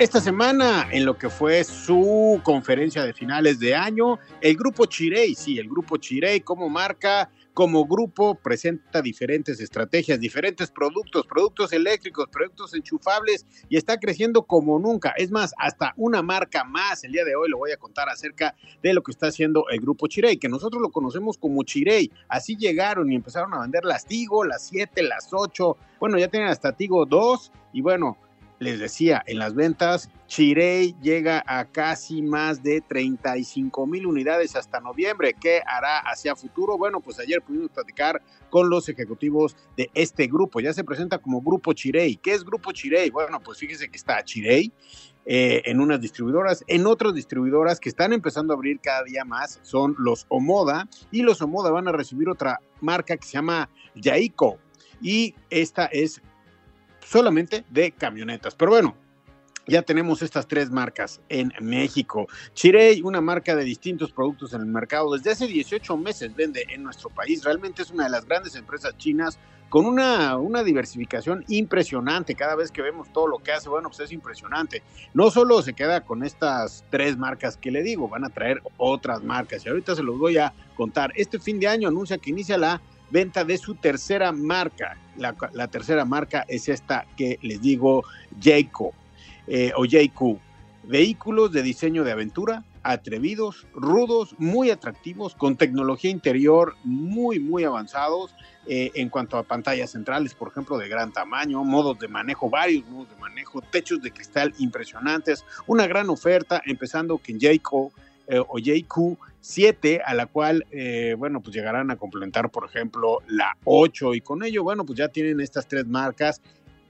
Esta semana, en lo que fue su conferencia de finales de año, el grupo Chirey, sí, el grupo Chirey como marca, como grupo, presenta diferentes estrategias, diferentes productos, productos eléctricos, productos enchufables y está creciendo como nunca. Es más, hasta una marca más. El día de hoy lo voy a contar acerca de lo que está haciendo el grupo Chirey, que nosotros lo conocemos como Chirey. Así llegaron y empezaron a vender las Tigo, las 7, las 8. Bueno, ya tienen hasta Tigo 2 y bueno, les decía, en las ventas, Chirey llega a casi más de 35 mil unidades hasta noviembre. ¿Qué hará hacia futuro? Bueno, pues ayer pudimos platicar con los ejecutivos de este grupo. Ya se presenta como Grupo Chirey. ¿Qué es Grupo Chirey? Bueno, pues fíjese que está Chirey. Eh, en unas distribuidoras, en otras distribuidoras que están empezando a abrir cada día más son los Omoda y los Omoda van a recibir otra marca que se llama Yaiko y esta es solamente de camionetas. Pero bueno, ya tenemos estas tres marcas en México. Chirey, una marca de distintos productos en el mercado, desde hace 18 meses vende en nuestro país. Realmente es una de las grandes empresas chinas con una, una diversificación impresionante. Cada vez que vemos todo lo que hace, bueno, pues es impresionante. No solo se queda con estas tres marcas que le digo, van a traer otras marcas. Y ahorita se los voy a contar. Este fin de año anuncia que inicia la venta de su tercera marca. La, tercera marca es esta que les digo, Jayco eh, o JQ. Vehículos de diseño de aventura, atrevidos, rudos, muy atractivos, con tecnología interior muy, muy avanzados eh, en cuanto a pantallas centrales, por ejemplo, de gran tamaño, modos de manejo, varios modos de manejo, techos de cristal impresionantes, una gran oferta, empezando en Jayco eh, o JQ7, a la cual, eh, bueno, pues llegarán a complementar, por ejemplo, la 8 y con ello, bueno, pues ya tienen estas tres marcas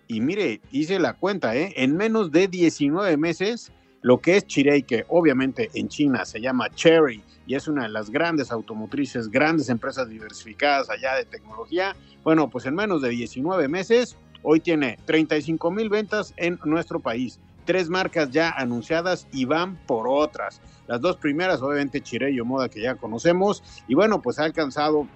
y mire, hice la cuenta, ¿eh? En menos de 19 meses, lo que es Chirei, que obviamente en China se llama Cherry y es una de las grandes automotrices, grandes empresas diversificadas allá de tecnología, bueno, pues en menos de 19 meses, hoy tiene 35 mil ventas en nuestro país tres marcas ya anunciadas y van por otras. Las dos primeras, obviamente, Chirey Moda, que ya conocemos, y bueno, pues ha alcanzado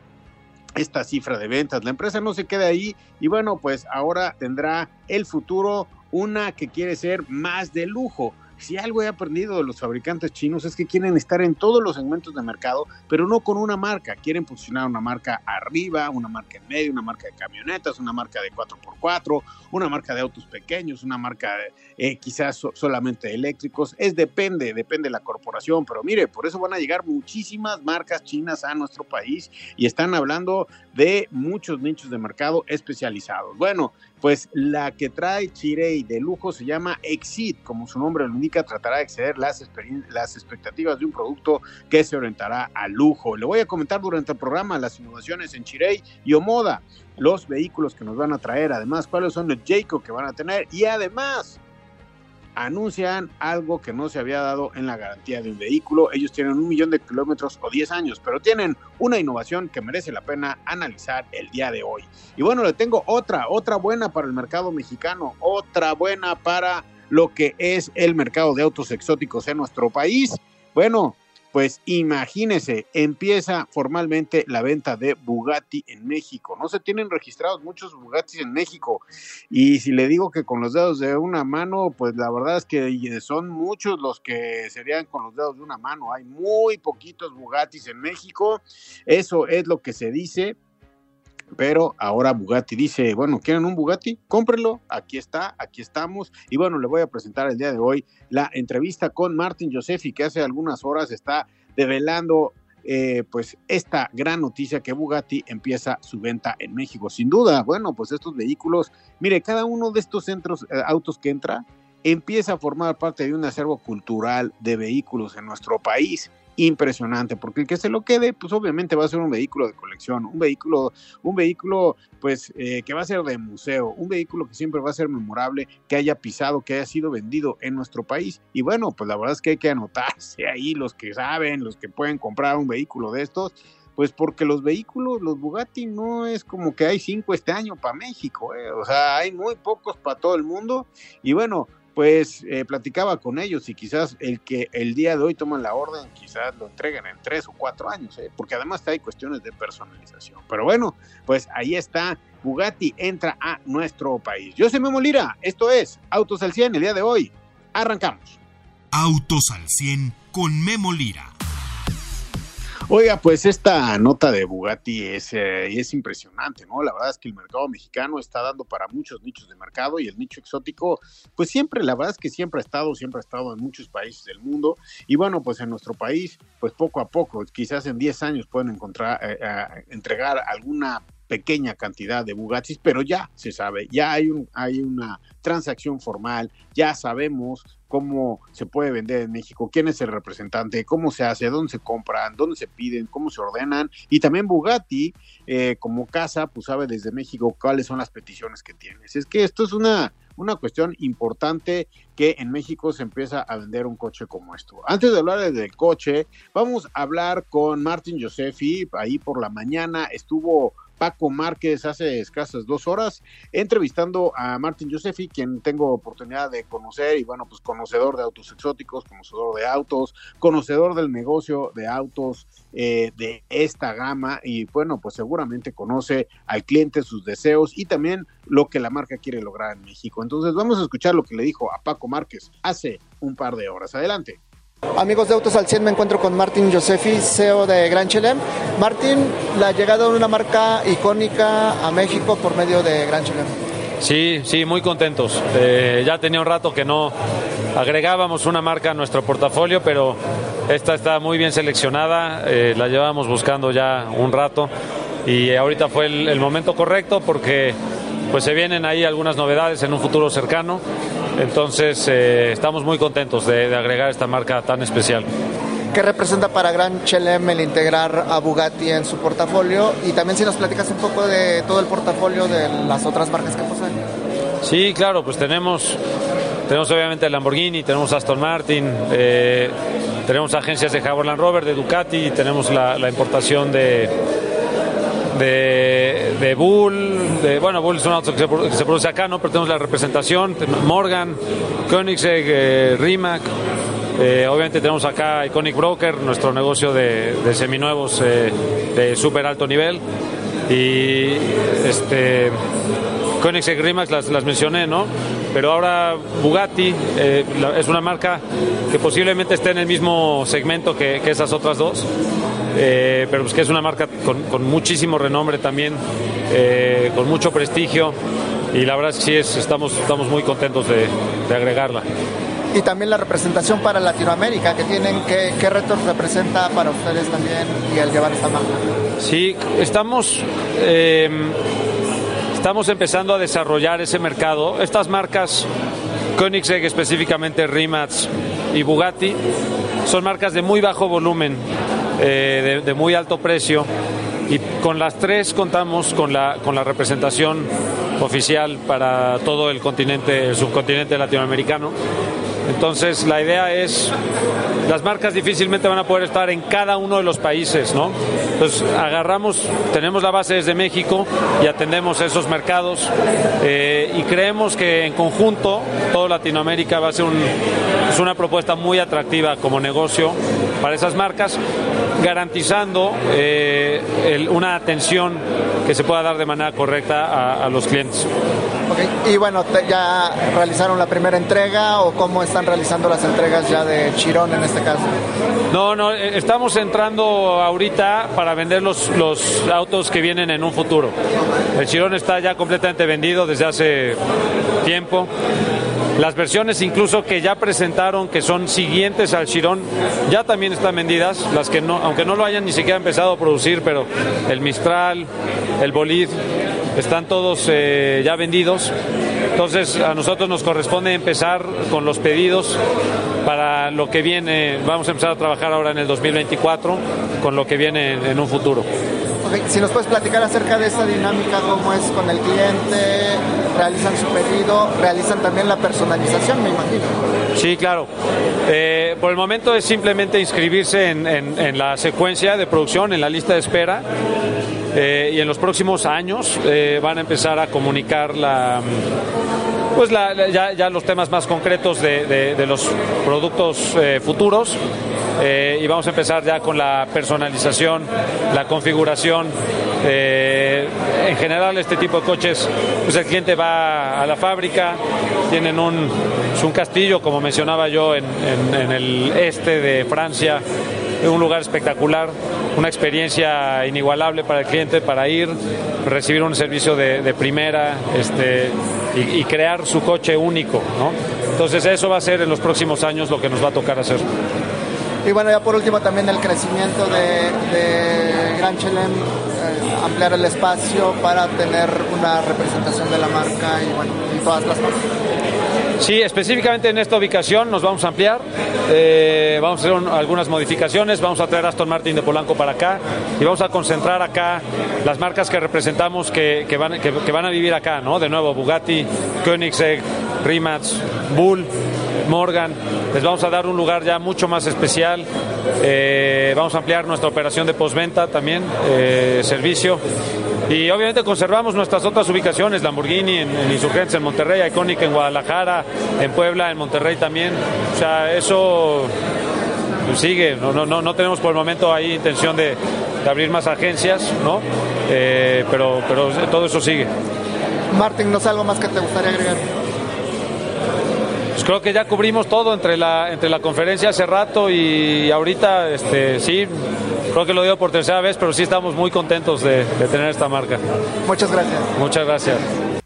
esta cifra de ventas. La empresa no se queda ahí y bueno, pues ahora tendrá el futuro una que quiere ser más de lujo si algo he aprendido de los fabricantes chinos es que quieren estar en todos los segmentos de mercado, pero no con una marca. Quieren posicionar una marca arriba, una marca en medio, una marca de camionetas, una marca de 4x4, una marca de autos pequeños, una marca eh, quizás solamente eléctricos. Es depende, depende de la corporación, pero mire, por eso van a llegar muchísimas marcas chinas a nuestro país y están hablando de muchos nichos de mercado especializados. Bueno, pues la que trae Chirey de lujo se llama Exit, como su nombre lo indica, tratará de exceder las, las expectativas de un producto que se orientará al lujo. Le voy a comentar durante el programa las innovaciones en Chirey y Omoda, los vehículos que nos van a traer, además cuáles son los Jayco que van a tener y además anuncian algo que no se había dado en la garantía de un vehículo. Ellos tienen un millón de kilómetros o 10 años, pero tienen una innovación que merece la pena analizar el día de hoy. Y bueno, le tengo otra, otra buena para el mercado mexicano, otra buena para lo que es el mercado de autos exóticos en nuestro país. Bueno, pues imagínese, empieza formalmente la venta de Bugatti en México. No se tienen registrados muchos Bugattis en México. Y si le digo que con los dedos de una mano, pues la verdad es que son muchos los que serían con los dedos de una mano. Hay muy poquitos Bugattis en México. Eso es lo que se dice pero ahora Bugatti dice, bueno, ¿quieren un Bugatti? Cómprenlo, aquí está, aquí estamos. Y bueno, le voy a presentar el día de hoy la entrevista con Martin Josefi, que hace algunas horas está develando eh, pues esta gran noticia que Bugatti empieza su venta en México. Sin duda, bueno, pues estos vehículos, mire, cada uno de estos centros, eh, autos que entra, empieza a formar parte de un acervo cultural de vehículos en nuestro país impresionante, porque el que se lo quede, pues obviamente va a ser un vehículo de colección, un vehículo, un vehículo, pues eh, que va a ser de museo, un vehículo que siempre va a ser memorable, que haya pisado, que haya sido vendido en nuestro país. Y bueno, pues la verdad es que hay que anotarse ahí los que saben, los que pueden comprar un vehículo de estos. Pues porque los vehículos, los Bugatti, no es como que hay cinco este año para México, eh. o sea, hay muy pocos para todo el mundo. Y bueno, pues eh, platicaba con ellos y quizás el que el día de hoy toman la orden, quizás lo entreguen en tres o cuatro años, ¿eh? porque además hay cuestiones de personalización. Pero bueno, pues ahí está, Bugatti entra a nuestro país. Yo soy Memo Lira, esto es Autos al 100 el día de hoy. Arrancamos. Autos al 100 con Memo Lira. Oiga, pues esta nota de Bugatti es, eh, es impresionante, ¿no? La verdad es que el mercado mexicano está dando para muchos nichos de mercado y el nicho exótico, pues siempre, la verdad es que siempre ha estado, siempre ha estado en muchos países del mundo y bueno, pues en nuestro país, pues poco a poco, quizás en 10 años pueden encontrar, eh, eh, entregar alguna pequeña cantidad de Bugattis, pero ya se sabe, ya hay, un, hay una transacción formal, ya sabemos cómo se puede vender en México, quién es el representante, cómo se hace, dónde se compran, dónde se piden, cómo se ordenan, y también Bugatti, eh, como casa, pues sabe desde México cuáles son las peticiones que tienes. Es que esto es una, una cuestión importante que en México se empieza a vender un coche como esto. Antes de hablar del coche, vamos a hablar con Martin Josefi, ahí por la mañana estuvo Paco Márquez hace escasas dos horas, entrevistando a Martin Josefi, quien tengo oportunidad de conocer y bueno, pues conocedor de autos exóticos, conocedor de autos, conocedor del negocio de autos eh, de esta gama y bueno, pues seguramente conoce al cliente, sus deseos y también lo que la marca quiere lograr en México. Entonces vamos a escuchar lo que le dijo a Paco Márquez hace un par de horas. Adelante. Amigos de Autos al 100, me encuentro con Martín Josefi, CEO de Gran Chelem. Martín, la llegada de una marca icónica a México por medio de Gran Chelem. Sí, sí, muy contentos. Eh, ya tenía un rato que no agregábamos una marca a nuestro portafolio, pero esta está muy bien seleccionada, eh, la llevábamos buscando ya un rato y ahorita fue el, el momento correcto porque pues se vienen ahí algunas novedades en un futuro cercano entonces, eh, estamos muy contentos de, agregar esta marca tan especial. ¿Qué representa para Gran Chelem el integrar a Bugatti en su portafolio? Y también si nos platicas un poco de todo el portafolio de las otras marcas que poseen. Sí, claro, pues tenemos, tenemos obviamente el Lamborghini, tenemos Aston Martin, eh, tenemos agencias de Jaguar Land Rover, de Ducati, tenemos la importación de, de, de Bull, de, bueno, Bull es un auto que se, produce acá, ¿no? Pero tenemos la representación, Morgan, Koenigsegg, eh, Rimac, eh, obviamente tenemos acá Iconic Broker, nuestro negocio de, de seminuevos eh, de súper alto nivel. Y este Koenigsegg Rimac las, las mencioné, ¿no? Pero ahora Bugatti es una marca que posiblemente esté en el mismo segmento que, que esas otras dos. Eh, pero pues que es una marca con, muchísimo renombre también, eh, con mucho prestigio y la verdad es que sí es, estamos, estamos muy contentos de, agregarla. Y también la representación para Latinoamérica que tienen, ¿qué, qué retos representa para ustedes también y el llevar esta marca? Sí, estamos... Eh, estamos empezando a desarrollar ese mercado. Estas marcas, Koenigsegg específicamente, Rimac y Bugatti, son marcas de muy bajo volumen eh, de, muy alto precio y con las tres contamos con la, con la representación oficial para todo el continente, el subcontinente latinoamericano. Entonces la idea es, las marcas difícilmente van a poder estar en cada uno de los países, ¿no? Entonces agarramos, tenemos la base desde México y atendemos esos mercados eh, y creemos que en conjunto todo Latinoamérica va a ser es una propuesta muy atractiva como negocio para esas marcas, garantizando eh, una atención que se pueda dar de manera correcta a, los clientes. Y bueno, ¿ya realizaron la primera entrega o cómo es están realizando las entregas ya de Chirón en este caso? No, no, eh, estamos entrando ahorita para vender los, los autos que vienen en un futuro. El Chirón está ya completamente vendido desde hace tiempo. Las versiones incluso que ya presentaron, que son siguientes al Chirón, ya también están vendidas, las que no, aunque no lo hayan ni siquiera empezado a producir, pero el Mistral, el Bolid, están todos eh, ya vendidos Entonces a nosotros nos corresponde empezar con los pedidos para lo que viene. Vamos a empezar a trabajar ahora en el 2024 con lo que viene en, un futuro. Si nos puedes platicar acerca de esta dinámica, cómo es con el cliente, realizan su pedido, realizan también la personalización, me imagino. Sí, claro. Eh, por el momento es simplemente inscribirse en, la secuencia de producción, en la lista de espera. Eh, y en los próximos años eh, van a empezar a comunicar la, pues ya, los temas más concretos de, de los productos futuros eh, y vamos a empezar ya con la personalización, la configuración. Eh, en general este tipo de coches, pues el cliente va a la fábrica, tienen un, un castillo, como mencionaba yo, en, el este de Francia, un lugar espectacular, una experiencia inigualable para el cliente para ir, recibir un servicio de, primera este, y, crear su coche único. ¿no? Entonces eso va a ser en los próximos años lo que nos va a tocar hacer. Y bueno, ya por último también el crecimiento de, Gran Chelem, eh, ampliar el espacio para tener una representación de la marca y bueno, y todas las cosas. Sí, específicamente en esta ubicación nos vamos a ampliar, eh, vamos a hacer algunas modificaciones, vamos a traer Aston Martin de Polanco para acá y vamos a concentrar acá las marcas que representamos que, van, a vivir acá, ¿no? De nuevo, Bugatti, Koenigsegg, Rimac, Bull, Morgan. Les vamos a dar un lugar ya mucho más especial. Eh, vamos a ampliar nuestra operación de postventa también, eh, servicio. Y obviamente conservamos nuestras otras ubicaciones, Lamborghini en, en Insurgentes, en Monterrey, Iconic en Guadalajara, en Puebla, en Monterrey también. O sea, eso sigue. No, no, no, tenemos por el momento ahí intención de, abrir más agencias, ¿no? Eh, pero, pero todo eso sigue. Martín, ¿no es algo más que te gustaría agregar? Pues creo que ya cubrimos todo entre la, entre la conferencia hace rato y ahorita, este, sí, creo que lo digo por tercera vez, pero sí estamos muy contentos de, tener esta marca. Muchas gracias. Muchas gracias.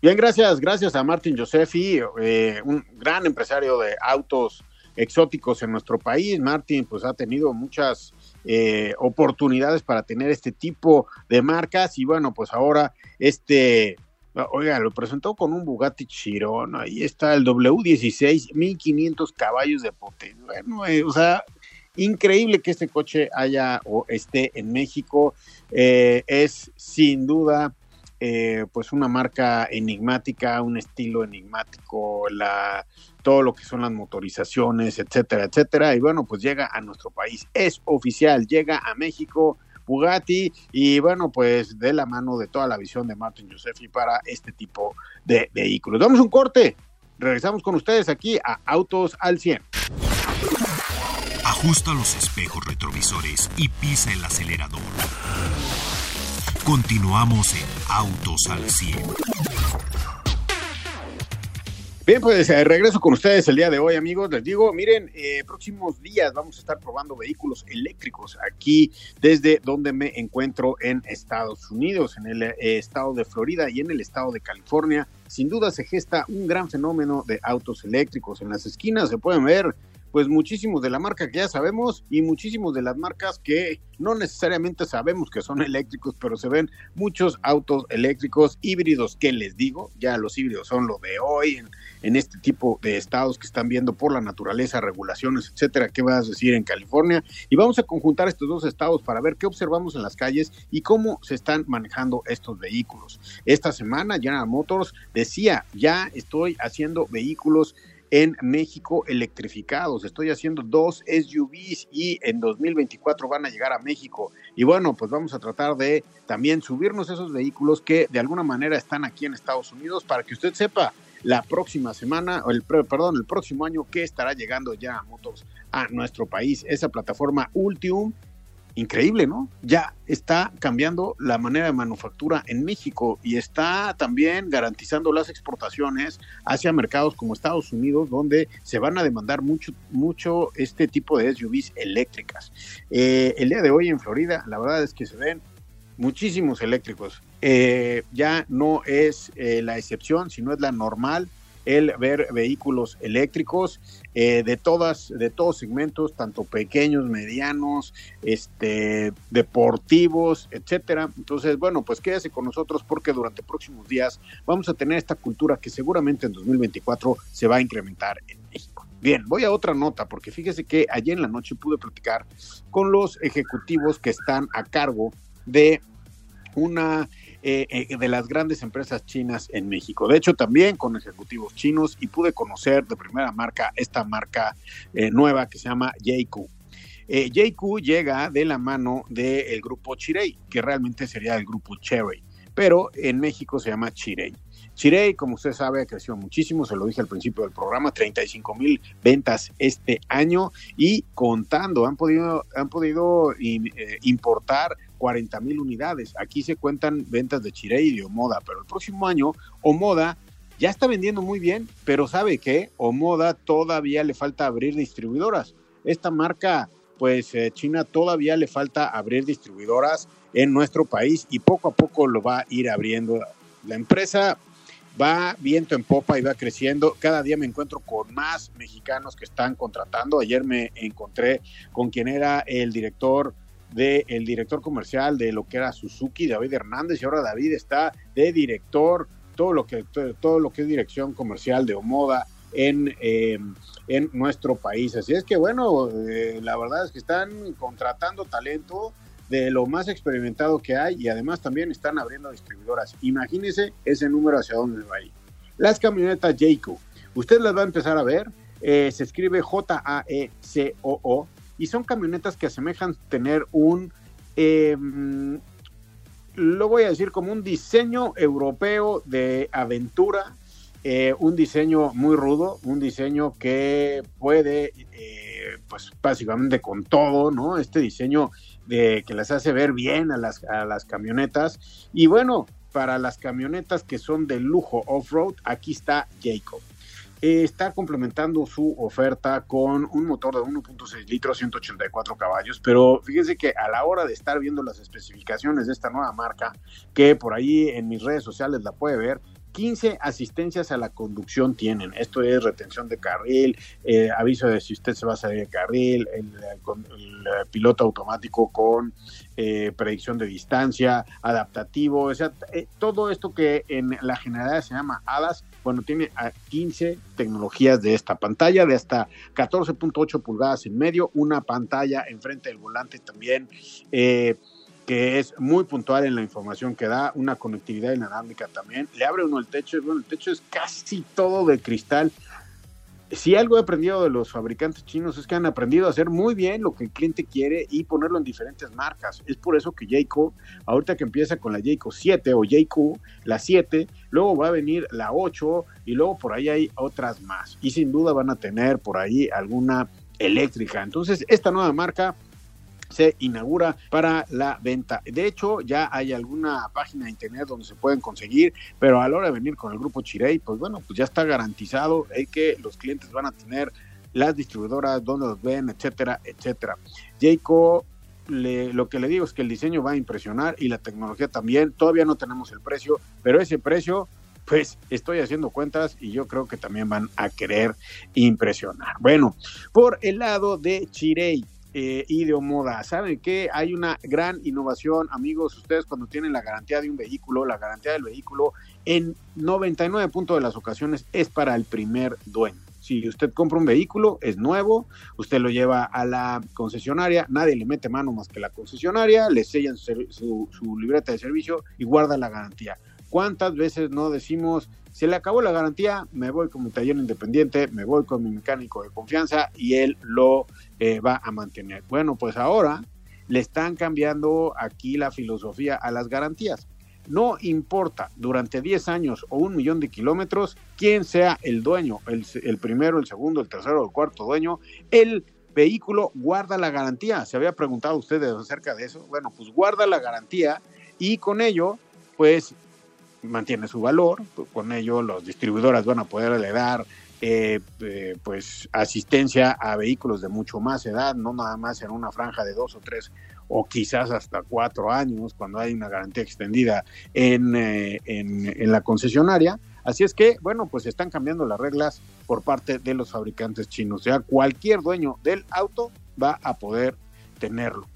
Bien, gracias, gracias a Martín Josefi, eh, un gran empresario de autos exóticos en nuestro país. Martín, pues ha tenido muchas eh, oportunidades para tener este tipo de marcas y bueno, pues ahora este oiga, lo presentó con un Bugatti Chiron, ahí está el W16, 1500 caballos de potencia. Bueno, eh, o sea, increíble que este coche haya o esté en México. Eh, es sin duda eh, pues una marca enigmática, un estilo enigmático, la, todo lo que son las motorizaciones, etcétera, etcétera. Y bueno, pues llega a nuestro país. Es oficial, llega a México Bugatti y bueno, pues de la mano de toda la visión de Martin Josefi para este tipo de vehículos. Damos un corte, regresamos con ustedes aquí a Autos al 100. Ajusta los espejos retrovisores y pisa el acelerador. Continuamos en Autos al 100. Bien, pues eh, regreso con ustedes el día de hoy, amigos. Les digo, miren, eh, próximos días vamos a estar probando vehículos eléctricos aquí desde donde me encuentro en Estados Unidos, en el eh, estado de Florida y en el estado de California. Sin duda se gesta un gran fenómeno de autos eléctricos. En las esquinas se pueden ver pues muchísimos de la marca que ya sabemos y muchísimos de las marcas que no necesariamente sabemos que son eléctricos, pero se ven muchos autos eléctricos híbridos que les digo, ya los híbridos son lo de hoy en, este tipo de estados que están viendo por la naturaleza, regulaciones, etcétera, ¿qué vas a decir en California? Y vamos a conjuntar estos dos estados para ver qué observamos en las calles y cómo se están manejando estos vehículos. Esta semana General Motors decía, ya estoy haciendo vehículos en México electrificados. Estoy haciendo dos SUVs y en 2024 van a llegar a México. Y bueno, pues vamos a tratar de también subirnos esos vehículos que de alguna manera están aquí en Estados Unidos para que usted sepa la próxima semana, o el, perdón, el próximo año que estará llegando ya a Motors a nuestro país. Esa plataforma Ultium increíble, ¿no? Ya está cambiando la manera de manufactura en México y está también garantizando las exportaciones hacia mercados como Estados Unidos, donde se van a demandar mucho, mucho este tipo de SUVs eléctricas. Eh, el día de hoy en Florida, la verdad es que se ven muchísimos eléctricos. Eh, ya no es eh, la excepción, sino es la normal el ver vehículos eléctricos eh, de todas, de todos segmentos, tanto pequeños, medianos, este, deportivos, etcétera. Entonces, bueno, pues quédese con nosotros porque durante próximos días vamos a tener esta cultura que seguramente en 2024 se va a incrementar en México. Bien, voy a otra nota porque fíjese que ayer en la noche pude platicar con los ejecutivos que están a cargo de una eh, eh, de las grandes empresas chinas en México. De hecho, también con ejecutivos chinos y pude conocer de primera marca esta marca eh, nueva que se llama JQ. JQ llega de la mano del grupo Chirei, que realmente sería el grupo Cherry, pero en México se llama Chirei. Chirei, como usted sabe, ha crecido muchísimo, se lo dije al principio del programa, 35 mil ventas este año y contando, han podido, han podido importar 40 mil unidades. Aquí se cuentan ventas de Chirei y de Omoda, pero el próximo año Omoda ya está vendiendo muy bien, pero ¿sabe qué? Omoda todavía le falta abrir distribuidoras. Esta marca, pues eh, China todavía le falta abrir distribuidoras en nuestro país y poco a poco lo va a ir abriendo. La empresa va viento en popa y va creciendo. Cada día me encuentro con más mexicanos que están contratando. Ayer me encontré con quien era el director del director comercial de lo que era Suzuki, David Hernández, y ahora David está de director, todo lo que, todo lo que es dirección comercial de Omoda en, em, en nuestro país. Así es que bueno, eh, la verdad es que están contratando talento de lo más experimentado que hay y además también están abriendo distribuidoras. Imagínense ese número hacia dónde va a ir. Las camionetas Jayco, usted las va a empezar a ver, eh, se escribe J-A-E-C-O-O, y son camionetas que asemejan tener un, em, lo voy a decir como un diseño europeo de aventura, eh, un diseño muy rudo, un diseño que puede, eh, pues básicamente con todo, ¿no? Este diseño de, que las hace ver bien a las, a las camionetas. Y bueno, para las camionetas que son de lujo off-road, aquí está Jacob. Está complementando su oferta con un motor de 1.6 litros, 184 caballos, pero fíjense que a la hora de estar viendo las especificaciones de esta nueva marca, que por ahí en mis redes sociales la puede ver, 15 asistencias a la conducción tienen. Esto es retención de carril, eh, aviso de si usted se va a salir de carril, el, eh, piloto automático con eh, predicción de distancia, adaptativo, o sea, todo esto que en la generalidad se llama HADAS, bueno, tiene 15 tecnologías de esta pantalla de hasta 14.8 pulgadas en medio, una pantalla enfrente del volante también. Eh, que es muy puntual en la información que da, una conectividad inalámbrica también. Le abre uno el techo, bueno, el techo es casi todo de cristal. Si algo he aprendido de los fabricantes chinos es que han aprendido a hacer muy bien lo que el cliente quiere y ponerlo en diferentes marcas. Es por eso que Jayco, ahorita que empieza con la Jayco 7 o Jayco, la 7, luego va a venir la 8 y luego por ahí hay otras más. Y sin duda van a tener por ahí alguna eléctrica. Entonces, esta nueva marca se inaugura para la venta. De hecho, ya hay alguna página de internet donde se pueden conseguir, pero a la hora de venir con el grupo Chirey, pues bueno, pues ya está garantizado el que los clientes van a tener las distribuidoras, donde los ven, etcétera, etcétera. Jayco lo que le digo es que el diseño va a impresionar y la tecnología también. Todavía no tenemos el precio, pero ese precio, pues estoy haciendo cuentas y yo creo que también van a querer impresionar. Bueno, por el lado de Chirey, eh, y de moda. ¿Saben que Hay una gran innovación, amigos, ustedes cuando tienen la garantía de un vehículo, la garantía del vehículo en 99 puntos de las ocasiones es para el primer dueño. Si usted compra un vehículo, es nuevo, usted lo lleva a la concesionaria, nadie le mete mano más que la concesionaria, le sellan su, su libreta de servicio y guarda la garantía. ¿Cuántas veces no decimos, se le acabó la garantía, me voy con mi taller independiente, me voy con mi mecánico de confianza y él lo eh, va a mantener? Bueno, pues ahora le están cambiando aquí la filosofía a las garantías. No importa durante 10 años o un millón de kilómetros quién sea el dueño, el, el primero, el segundo, el tercero el cuarto dueño, el vehículo guarda la garantía. ¿Se había preguntado ustedes acerca de eso? Bueno, pues guarda la garantía y con ello, pues mantiene su valor, con ello los distribuidores van a poderle dar eh, eh, pues asistencia a vehículos de mucho más edad, no nada más en una franja de dos o tres o quizás hasta cuatro años cuando hay una garantía extendida en, eh, en, en la concesionaria. Así es que, bueno, pues están cambiando las reglas por parte de los fabricantes chinos. O sea, cualquier dueño del auto va a poder tenerlo.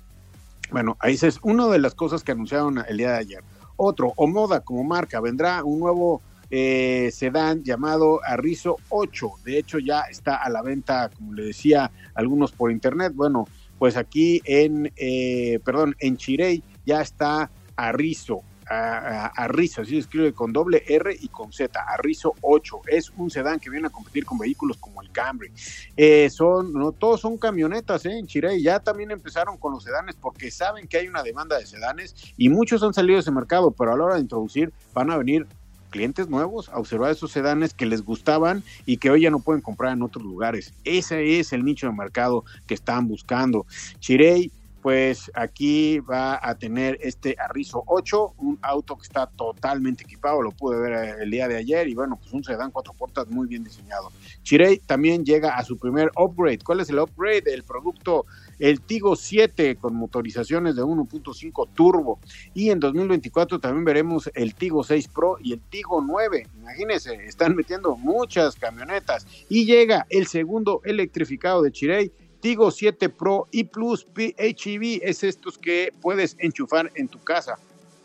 Bueno, ahí es una de las cosas que anunciaron el día de ayer. Otro, Omoda como marca, vendrá un nuevo eh, sedán llamado Arrizo 8. De hecho, ya está a la venta, como le decía, algunos por internet. Bueno, pues aquí en, eh, perdón, en Chirey ya está Arrizo a, Arrizo, así se escribe con doble R y con Z, Arrizo 8. Es un sedán que viene a competir con vehículos como el Camry. Eh, son, no todos son camionetas ¿eh? en Chirey, ya también empezaron con los sedanes porque saben que hay una demanda de sedanes y muchos han salido de ese mercado, pero a la hora de introducir van a venir clientes nuevos a observar esos sedanes que les gustaban y que hoy ya no pueden comprar en otros lugares. Ese es el nicho de mercado que están buscando. Chirey pues aquí va a tener este Arrizo 8, un auto que está totalmente equipado, lo pude ver eh, el día de ayer y bueno, pues un sedán cuatro puertas muy bien diseñado. Chirey también llega a su primer upgrade. ¿Cuál es el upgrade? El producto, el Tigo 7 con motorizaciones de 1.5 turbo y en 2024 también veremos el Tigo 6 Pro y el Tigo 9. Imagínense, están metiendo muchas camionetas y llega el segundo electrificado de Chirey Tigo 7 Pro y Plus PHEV es estos que puedes enchufar en tu casa.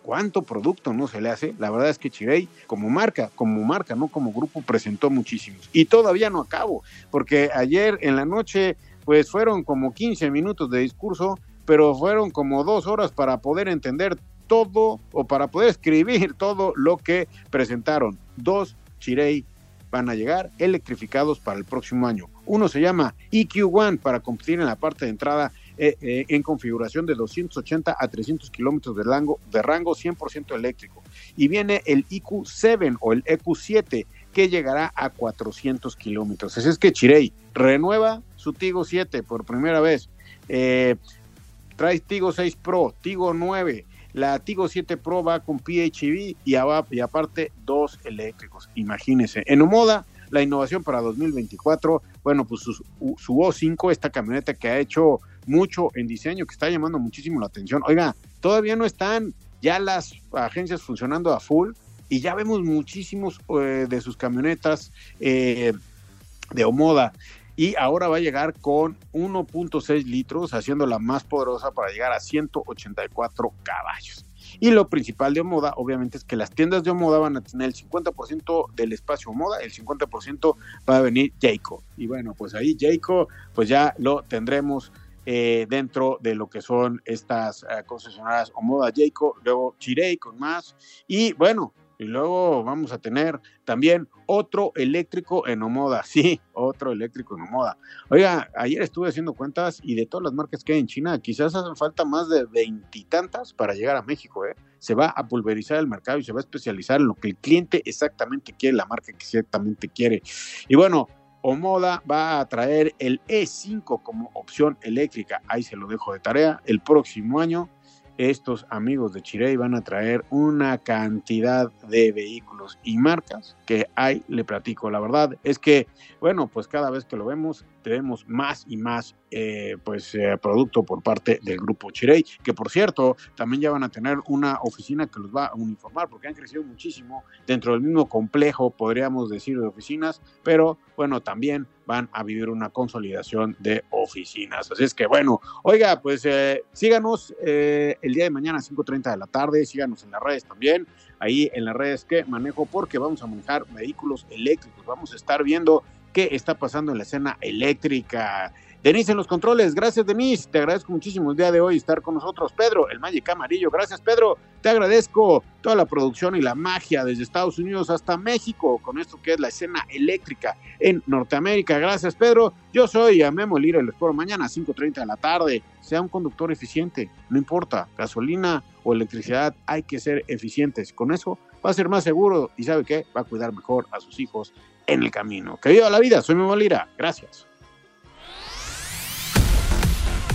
¿Cuánto producto no se le hace? La verdad es que Chirey, como marca, como marca, no como grupo, presentó muchísimos. Y todavía no acabo, porque ayer en la noche, pues fueron como 15 minutos de discurso, pero fueron como dos horas para poder entender todo o para poder escribir todo lo que presentaron. Dos Chirey van a llegar electrificados para el próximo año. Uno se llama EQ One para competir en la parte de entrada eh, eh, en configuración de 280 a 300 kilómetros de rango, de rango 100% eléctrico. Y viene el EQ7 o el EQ7 que llegará a 400 kilómetros. Así es que Chirey renueva su Tigo 7 por primera vez. Eh, trae Tigo 6 Pro, Tigo 9, la Tigo 7 Pro va con PHEV y, y aparte dos eléctricos. Imagínense. En Omoda, la innovación para 2024, bueno, pues su, su O5, esta camioneta que ha hecho mucho en diseño, que está llamando muchísimo la atención. Oiga, todavía no están ya las agencias funcionando a full y ya vemos muchísimos eh, de sus camionetas eh, de Omoda y ahora va a llegar con 1.6 litros, haciendo la más poderosa para llegar a 184 caballos. Y lo principal de Omoda, obviamente, es que las tiendas de Omoda van a tener el 50% del espacio Omoda, el 50% va a venir Jayco. Y bueno, pues ahí Jayco, pues ya lo tendremos eh, dentro de lo que son estas eh, concesionarias Omoda Jayco, luego Chirey con más. Y bueno, y luego vamos a tener también otro eléctrico en Omoda. Sí, otro eléctrico en Omoda. Oiga, ayer estuve haciendo cuentas y de todas las marcas que hay en China, quizás hacen falta más de veintitantas para llegar a México. ¿eh? Se va a pulverizar el mercado y se va a especializar en lo que el cliente exactamente quiere, la marca que exactamente quiere. Y bueno, Omoda va a traer el E5 como opción eléctrica. Ahí se lo dejo de tarea. El próximo año estos amigos de Chirey van a traer una cantidad de vehículos y marcas que hay, le platico. La verdad es que, bueno, pues cada vez que lo vemos, tenemos más y más eh, pues eh, producto por parte del grupo Chirey, que por cierto, también ya van a tener una oficina que los va a uniformar, porque han crecido muchísimo dentro del mismo complejo, podríamos decir, de oficinas, pero bueno, también van a vivir una consolidación de oficinas. Así es que bueno, oiga, pues eh, síganos el día de mañana a 5.30 de la tarde, síganos en las redes también, ahí en las redes que manejo, porque vamos a manejar vehículos eléctricos, vamos a estar viendo qué está pasando en la escena eléctrica. Denise en los controles, gracias Denise, te agradezco muchísimo el día de hoy estar con nosotros. Pedro, el Magic Amarillo, gracias Pedro, te agradezco toda la producción y la magia desde Estados Unidos hasta México con esto que es la escena eléctrica en Norteamérica. Gracias Pedro, yo soy Memo Lira, el espero mañana a 5.30 de la tarde. Sea un conductor eficiente, no importa, gasolina o electricidad, hay que ser eficientes. Con eso va a ser más seguro y sabe qué, va a cuidar mejor a sus hijos en el camino. Que viva la vida, soy Memo Lira, gracias.